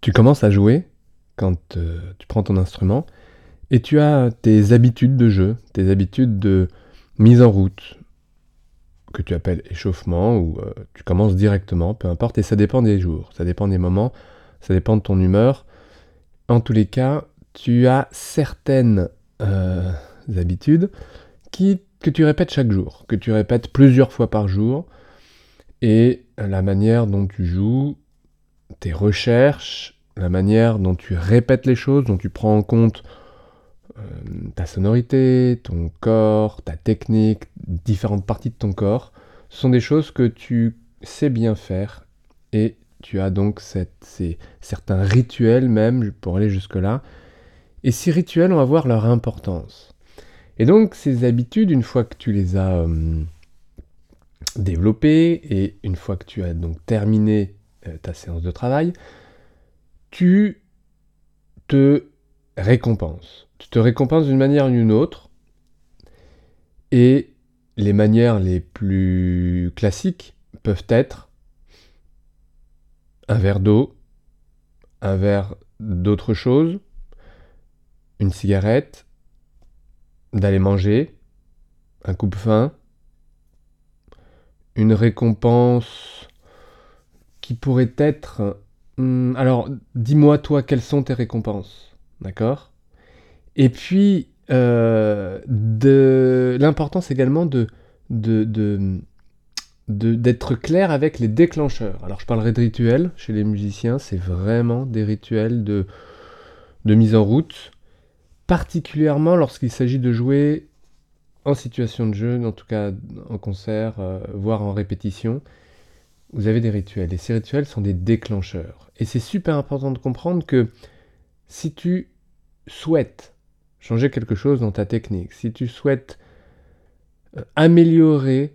tu commences à jouer quand euh, tu prends ton instrument et tu as tes habitudes de jeu, tes habitudes de mise en route que tu appelles échauffement ou euh, tu commences directement, peu importe, et ça dépend des jours, ça dépend des moments, ça dépend de ton humeur. En tous les cas, tu as certaines euh, habitudes que tu répètes chaque jour, que tu répètes plusieurs fois par jour, et la manière dont tu joues, tes recherches, la manière dont tu répètes les choses, dont tu prends en compte euh, ta sonorité, ton corps, ta technique, différentes parties de ton corps, ce sont des choses que tu sais bien faire et tu as donc ces, certains rituels même, pour aller jusque-là. Et ces rituels, on va voir leur importance. Et donc ces habitudes, une fois que tu les as euh, développées et une fois que tu as donc terminé ta séance de travail, tu te récompenses. Tu te récompenses d'une manière ou d'une autre. Et les manières les plus classiques peuvent être un verre d'eau, un verre d'autre chose, une cigarette, d'aller manger, un coupe-faim, une récompense qui pourrait être Hmm, alors, dis-moi, toi, quelles sont tes récompenses D'accord? Et puis, euh, de... l'importance également de, de, d'être clair avec les déclencheurs. Alors, je parlerai de rituels chez les musiciens, c'est vraiment des rituels de, de mise en route, particulièrement lorsqu'il s'agit de jouer en situation de jeu, en tout cas en concert, euh, voire en répétition vous avez des rituels. Et ces rituels sont des déclencheurs. Et c'est super important de comprendre que si tu souhaites changer quelque chose dans ta technique, si tu souhaites euh, améliorer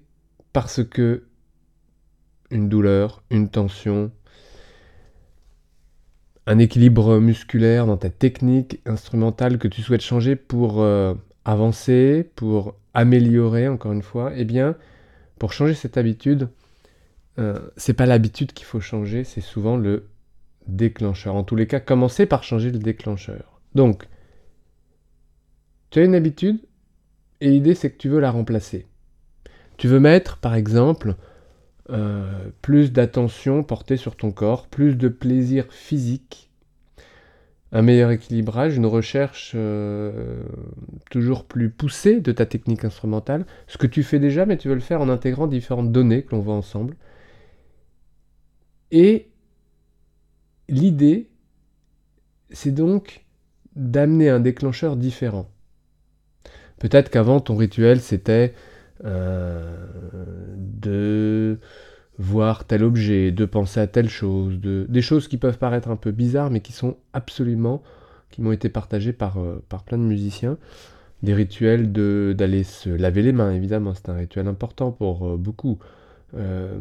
parce que une douleur, une tension, un équilibre musculaire dans ta technique instrumentale que tu souhaites changer pour euh, avancer, pour améliorer encore une fois, eh bien, pour changer cette habitude, euh, c'est pas l'habitude qu'il faut changer, c'est souvent le déclencheur. En tous les cas, commencez par changer le déclencheur. Donc, tu as une habitude et l'idée c'est que tu veux la remplacer. Tu veux mettre, par exemple, euh, plus d'attention portée sur ton corps, plus de plaisir physique, un meilleur équilibrage, une recherche euh, toujours plus poussée de ta technique instrumentale, ce que tu fais déjà, mais tu veux le faire en intégrant différentes données que l'on voit ensemble. Et l'idée, c'est donc d'amener un déclencheur différent. Peut-être qu'avant, ton rituel, c'était euh, de voir tel objet, de penser à telle chose, de, des choses qui peuvent paraître un peu bizarres, mais qui sont absolument, qui m'ont été partagées par, euh, plein de musiciens. Des rituels d'aller se laver les mains, évidemment, c'est un rituel important pour euh, beaucoup. Euh,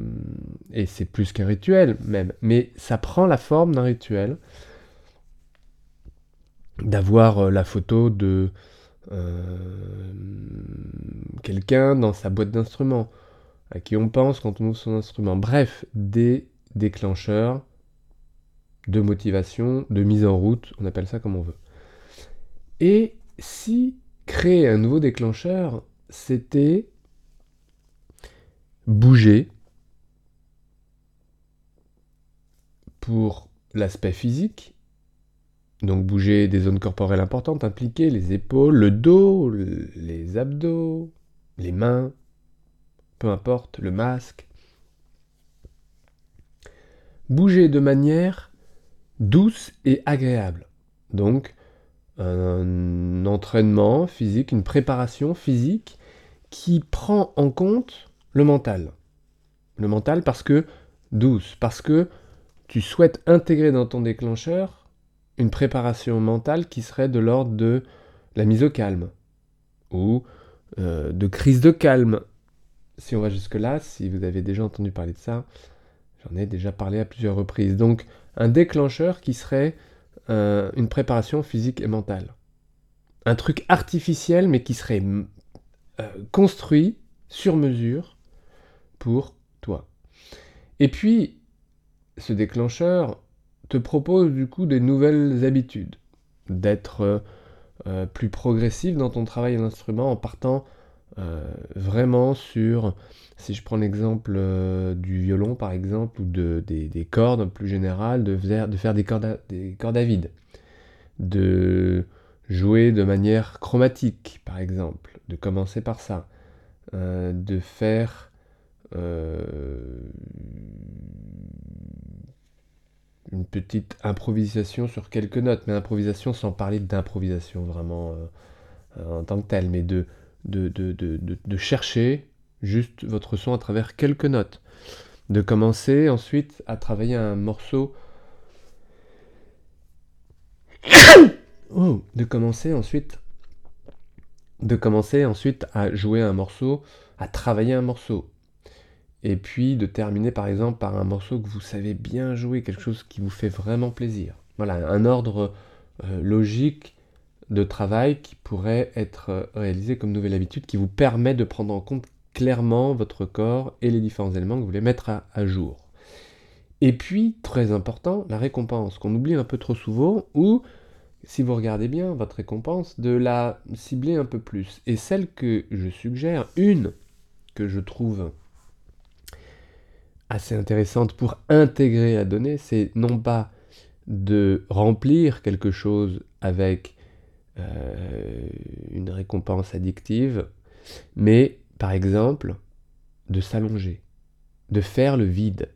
et c'est plus qu'un rituel même, mais ça prend la forme d'un rituel. D'avoir euh, la photo de euh, quelqu'un dans sa boîte d'instruments, à qui on pense quand on ouvre son instrument. Bref, des déclencheurs de motivation, de mise en route, on appelle ça comme on veut. Et si créer un nouveau déclencheur, c'était bouger pour l'aspect physique, donc bouger des zones corporelles importantes impliquées, les épaules, le dos, les abdos, les mains, peu importe, le masque. Bouger de manière douce et agréable. Donc un entraînement physique, une préparation physique qui prend en compte le mental. Le mental parce que douce, parce que tu souhaites intégrer dans ton déclencheur une préparation mentale qui serait de l'ordre de la mise au calme ou euh, de crise de calme. Si on va jusque-là, si vous avez déjà entendu parler de ça, j'en ai déjà parlé à plusieurs reprises. Donc un déclencheur qui serait euh, une préparation physique et mentale. Un truc artificiel mais qui serait euh, construit sur mesure pour toi. Et puis, ce déclencheur te propose du coup des nouvelles habitudes, d'être euh, plus progressif dans ton travail à l'instrument en partant euh, vraiment sur, si je prends l'exemple euh, du violon par exemple, ou de, des, cordes plus générales, de faire, de faire des, cordes à, des cordes à vide, de jouer de manière chromatique par exemple, de commencer par ça, de faire une petite improvisation sur quelques notes, mais improvisation sans parler d'improvisation vraiment euh, euh, en tant que telle, mais de, chercher juste votre son à travers quelques notes. De commencer ensuite à travailler un morceau. Oh, de commencer ensuite. De commencer ensuite à jouer un morceau, à travailler un morceau et puis de terminer par exemple par un morceau que vous savez bien jouer, quelque chose qui vous fait vraiment plaisir. Voilà, un ordre euh, logique de travail qui pourrait être euh, réalisé comme nouvelle habitude, qui vous permet de prendre en compte clairement votre corps et les différents éléments que vous voulez mettre à, jour. Et puis, très important, la récompense, qu'on oublie un peu trop souvent, ou, si vous regardez bien, votre récompense, de la cibler un peu plus. Et celle que je suggère, une que je trouve assez intéressante pour intégrer la donnée, c'est non pas de remplir quelque chose avec euh, une récompense addictive, mais par exemple de s'allonger, de faire le vide.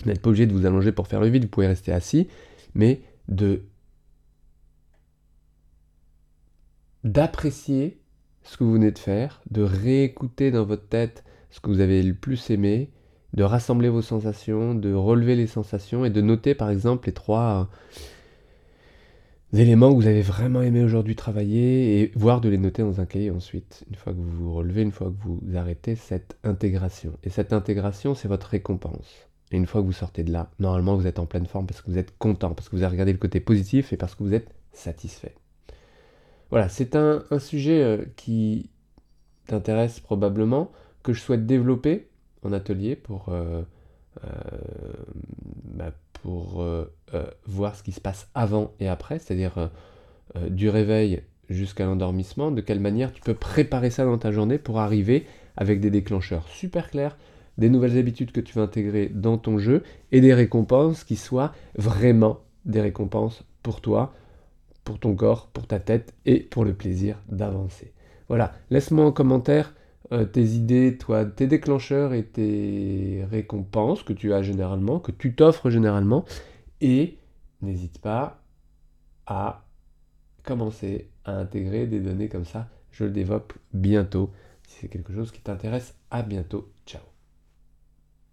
Vous n'êtes pas obligé de vous allonger pour faire le vide, vous pouvez rester assis, mais de d'apprécier ce que vous venez de faire, de réécouter dans votre tête ce que vous avez le plus aimé, de rassembler vos sensations, de relever les sensations et de noter par exemple les trois euh, éléments que vous avez vraiment aimé aujourd'hui travailler et voire de les noter dans un cahier ensuite, une fois que vous vous relevez, une fois que vous arrêtez cette intégration. Et cette intégration, c'est votre récompense. Et une fois que vous sortez de là, normalement vous êtes en pleine forme parce que vous êtes content, parce que vous avez regardé le côté positif et parce que vous êtes satisfait. Voilà, c'est un, sujet euh, qui t'intéresse probablement que je souhaite développer en atelier pour, euh, euh, bah, pour euh, voir ce qui se passe avant et après, c'est-à-dire du réveil jusqu'à l'endormissement, de quelle manière tu peux préparer ça dans ta journée pour arriver avec des déclencheurs super clairs, des nouvelles habitudes que tu vas intégrer dans ton jeu et des récompenses qui soient vraiment des récompenses pour toi, pour ton corps, pour ta tête et pour le plaisir d'avancer. Voilà, laisse-moi en commentaire euh, tes idées, toi, tes déclencheurs et tes récompenses que tu as généralement, que tu t'offres généralement, et n'hésite pas à commencer à intégrer des données comme ça. Je le développe bientôt. Si c'est quelque chose qui t'intéresse, à bientôt. Ciao.